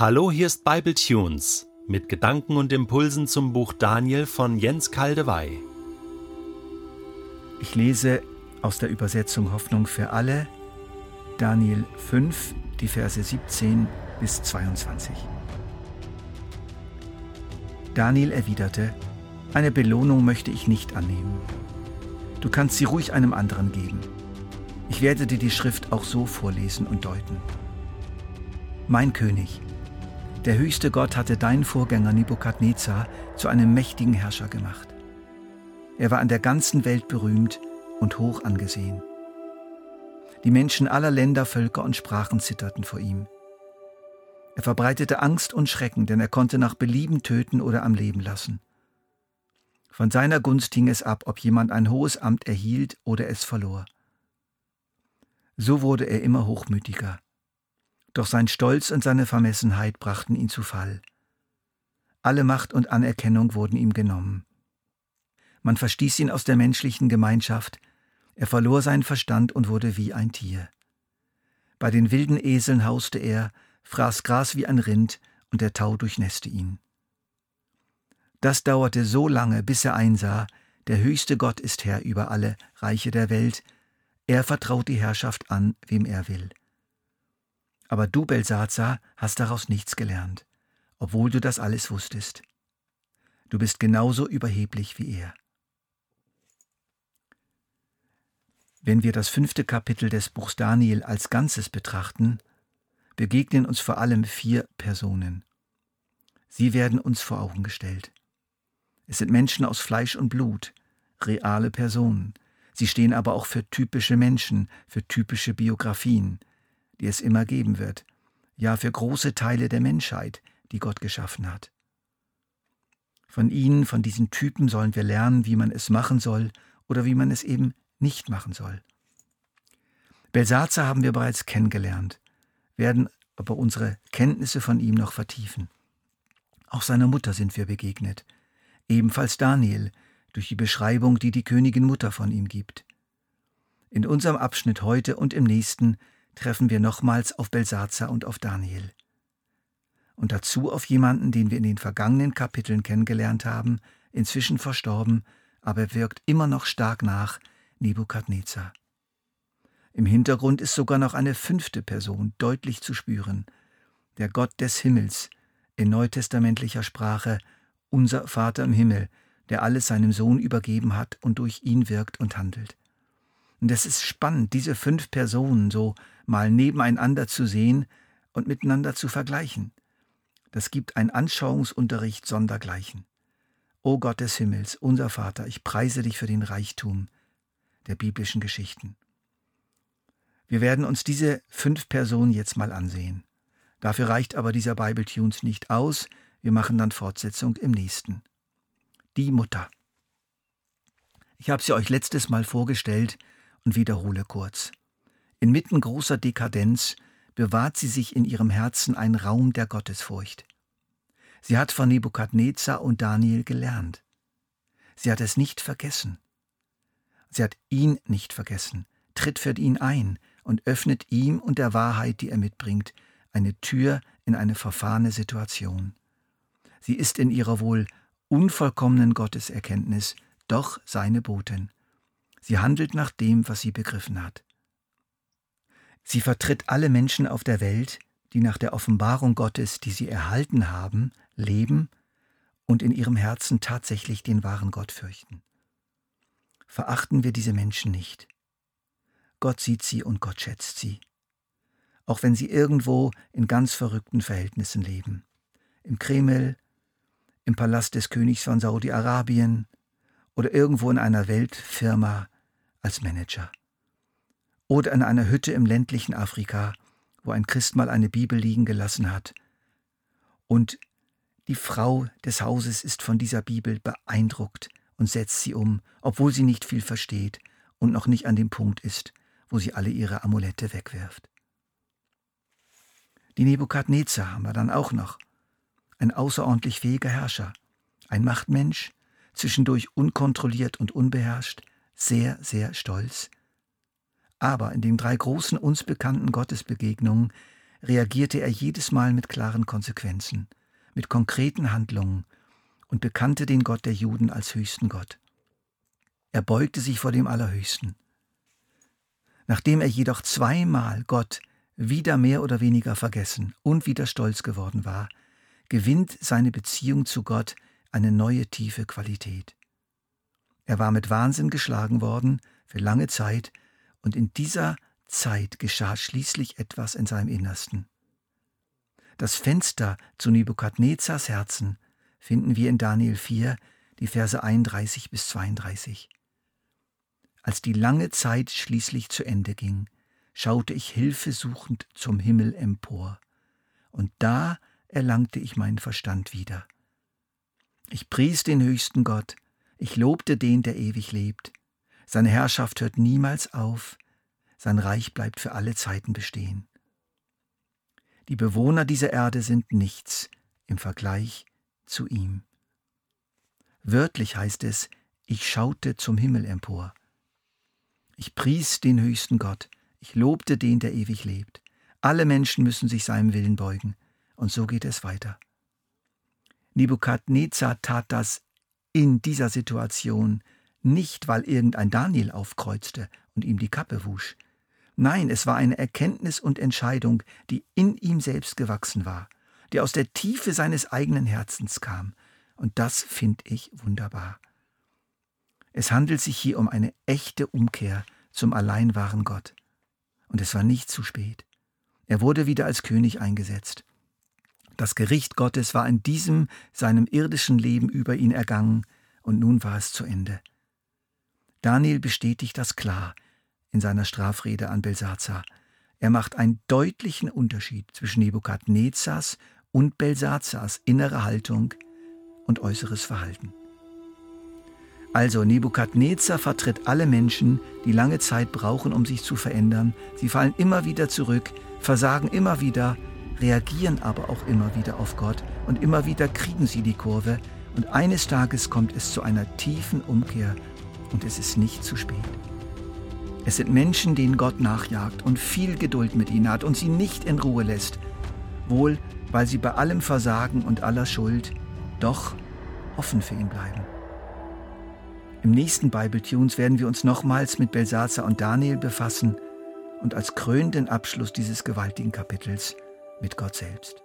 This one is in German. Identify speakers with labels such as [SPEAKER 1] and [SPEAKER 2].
[SPEAKER 1] Hallo, hier ist Bible Tunes mit Gedanken und Impulsen zum Buch Daniel von Jens Kaldewey.
[SPEAKER 2] Ich lese aus der Übersetzung Hoffnung für alle Daniel 5, die Verse 17 bis 22. Daniel erwiderte, eine Belohnung möchte ich nicht annehmen. Du kannst sie ruhig einem anderen geben. Ich werde dir die Schrift auch so vorlesen und deuten. Mein König, der höchste Gott hatte deinen Vorgänger Nebukadnezar zu einem mächtigen Herrscher gemacht. Er war an der ganzen Welt berühmt und hoch angesehen. Die Menschen aller Länder, Völker und Sprachen zitterten vor ihm. Er verbreitete Angst und Schrecken, denn er konnte nach Belieben töten oder am Leben lassen. Von seiner Gunst hing es ab, ob jemand ein hohes Amt erhielt oder es verlor. So wurde er immer hochmütiger. Doch sein Stolz und seine Vermessenheit brachten ihn zu Fall. Alle Macht und Anerkennung wurden ihm genommen. Man verstieß ihn aus der menschlichen Gemeinschaft, er verlor seinen Verstand und wurde wie ein Tier. Bei den wilden Eseln hauste er, fraß Gras wie ein Rind, und der Tau durchnässte ihn. Das dauerte so lange, bis er einsah, der höchste Gott ist Herr über alle Reiche der Welt, er vertraut die Herrschaft an, wem er will. Aber du, Belsazar, hast daraus nichts gelernt, obwohl du das alles wusstest. Du bist genauso überheblich wie er. Wenn wir das fünfte Kapitel des Buchs Daniel als Ganzes betrachten, begegnen uns vor allem vier Personen. Sie werden uns vor Augen gestellt. Es sind Menschen aus Fleisch und Blut, reale Personen, Sie stehen aber auch für typische Menschen, für typische Biografien, die es immer geben wird, ja für große Teile der Menschheit, die Gott geschaffen hat. Von ihnen, von diesen Typen sollen wir lernen, wie man es machen soll oder wie man es eben nicht machen soll. Belsazar haben wir bereits kennengelernt, werden aber unsere Kenntnisse von ihm noch vertiefen. Auch seiner Mutter sind wir begegnet, ebenfalls Daniel, durch die Beschreibung, die die Königin Mutter von ihm gibt. In unserem Abschnitt heute und im nächsten treffen wir nochmals auf Belsazar und auf Daniel. Und dazu auf jemanden, den wir in den vergangenen Kapiteln kennengelernt haben, inzwischen verstorben, aber wirkt immer noch stark nach, Nebukadnezar. Im Hintergrund ist sogar noch eine fünfte Person deutlich zu spüren, der Gott des Himmels, in neutestamentlicher Sprache, unser Vater im Himmel, der alles seinem Sohn übergeben hat und durch ihn wirkt und handelt. Und es ist spannend, diese fünf Personen so mal nebeneinander zu sehen und miteinander zu vergleichen. Das gibt ein Anschauungsunterricht sondergleichen. O Gott des Himmels, unser Vater, ich preise dich für den Reichtum der biblischen Geschichten. Wir werden uns diese fünf Personen jetzt mal ansehen. Dafür reicht aber dieser Bible Tunes nicht aus. Wir machen dann Fortsetzung im nächsten die Mutter. Ich habe sie euch letztes Mal vorgestellt und wiederhole kurz. Inmitten großer Dekadenz bewahrt sie sich in ihrem Herzen ein Raum der Gottesfurcht. Sie hat von Nebukadnezar und Daniel gelernt. Sie hat es nicht vergessen. Sie hat ihn nicht vergessen, tritt für ihn ein und öffnet ihm und der Wahrheit, die er mitbringt, eine Tür in eine verfahrene Situation. Sie ist in ihrer wohl unvollkommenen Gotteserkenntnis doch seine Botin. Sie handelt nach dem, was sie begriffen hat. Sie vertritt alle Menschen auf der Welt, die nach der Offenbarung Gottes, die sie erhalten haben, leben und in ihrem Herzen tatsächlich den wahren Gott fürchten. Verachten wir diese Menschen nicht. Gott sieht sie und Gott schätzt sie. Auch wenn sie irgendwo in ganz verrückten Verhältnissen leben. Im Kreml, im Palast des Königs von Saudi-Arabien oder irgendwo in einer Weltfirma als Manager. Oder in einer Hütte im ländlichen Afrika, wo ein Christ mal eine Bibel liegen gelassen hat. Und die Frau des Hauses ist von dieser Bibel beeindruckt und setzt sie um, obwohl sie nicht viel versteht und noch nicht an dem Punkt ist, wo sie alle ihre Amulette wegwirft. Die Nebukadnezar haben wir dann auch noch ein außerordentlich fähiger Herrscher, ein Machtmensch, zwischendurch unkontrolliert und unbeherrscht, sehr, sehr stolz. Aber in den drei großen uns bekannten Gottesbegegnungen reagierte er jedes Mal mit klaren Konsequenzen, mit konkreten Handlungen und bekannte den Gott der Juden als höchsten Gott. Er beugte sich vor dem Allerhöchsten. Nachdem er jedoch zweimal Gott wieder mehr oder weniger vergessen und wieder stolz geworden war, gewinnt seine Beziehung zu Gott eine neue tiefe Qualität. Er war mit Wahnsinn geschlagen worden für lange Zeit, und in dieser Zeit geschah schließlich etwas in seinem Innersten. Das Fenster zu Nebukadnezars Herzen finden wir in Daniel 4, die Verse 31 bis 32. Als die lange Zeit schließlich zu Ende ging, schaute ich hilfesuchend zum Himmel empor, und da erlangte ich meinen Verstand wieder. Ich pries den höchsten Gott, ich lobte den, der ewig lebt. Seine Herrschaft hört niemals auf, sein Reich bleibt für alle Zeiten bestehen. Die Bewohner dieser Erde sind nichts im Vergleich zu ihm. Wörtlich heißt es, ich schaute zum Himmel empor. Ich pries den höchsten Gott, ich lobte den, der ewig lebt. Alle Menschen müssen sich seinem Willen beugen, und so geht es weiter. Nebukadnezar tat das in dieser Situation nicht, weil irgendein Daniel aufkreuzte und ihm die Kappe wusch. Nein, es war eine Erkenntnis und Entscheidung, die in ihm selbst gewachsen war, die aus der Tiefe seines eigenen Herzens kam. Und das finde ich wunderbar. Es handelt sich hier um eine echte Umkehr zum allein wahren Gott. Und es war nicht zu spät. Er wurde wieder als König eingesetzt. Das Gericht Gottes war in diesem seinem irdischen Leben über ihn ergangen, und nun war es zu Ende. Daniel bestätigt das klar in seiner Strafrede an Belsazar. Er macht einen deutlichen Unterschied zwischen Nebukadnezars und Belsazars innere Haltung und äußeres Verhalten. Also Nebukadnezar vertritt alle Menschen, die lange Zeit brauchen, um sich zu verändern. Sie fallen immer wieder zurück, versagen immer wieder, reagieren aber auch immer wieder auf Gott und immer wieder kriegen sie die Kurve und eines Tages kommt es zu einer tiefen Umkehr und es ist nicht zu spät. Es sind Menschen, denen Gott nachjagt und viel Geduld mit ihnen hat und sie nicht in Ruhe lässt, wohl weil sie bei allem Versagen und aller Schuld doch offen für ihn bleiben. Im nächsten Bible Tunes werden wir uns nochmals mit Belsazar und Daniel befassen und als krönenden Abschluss dieses gewaltigen Kapitels mit Gott selbst.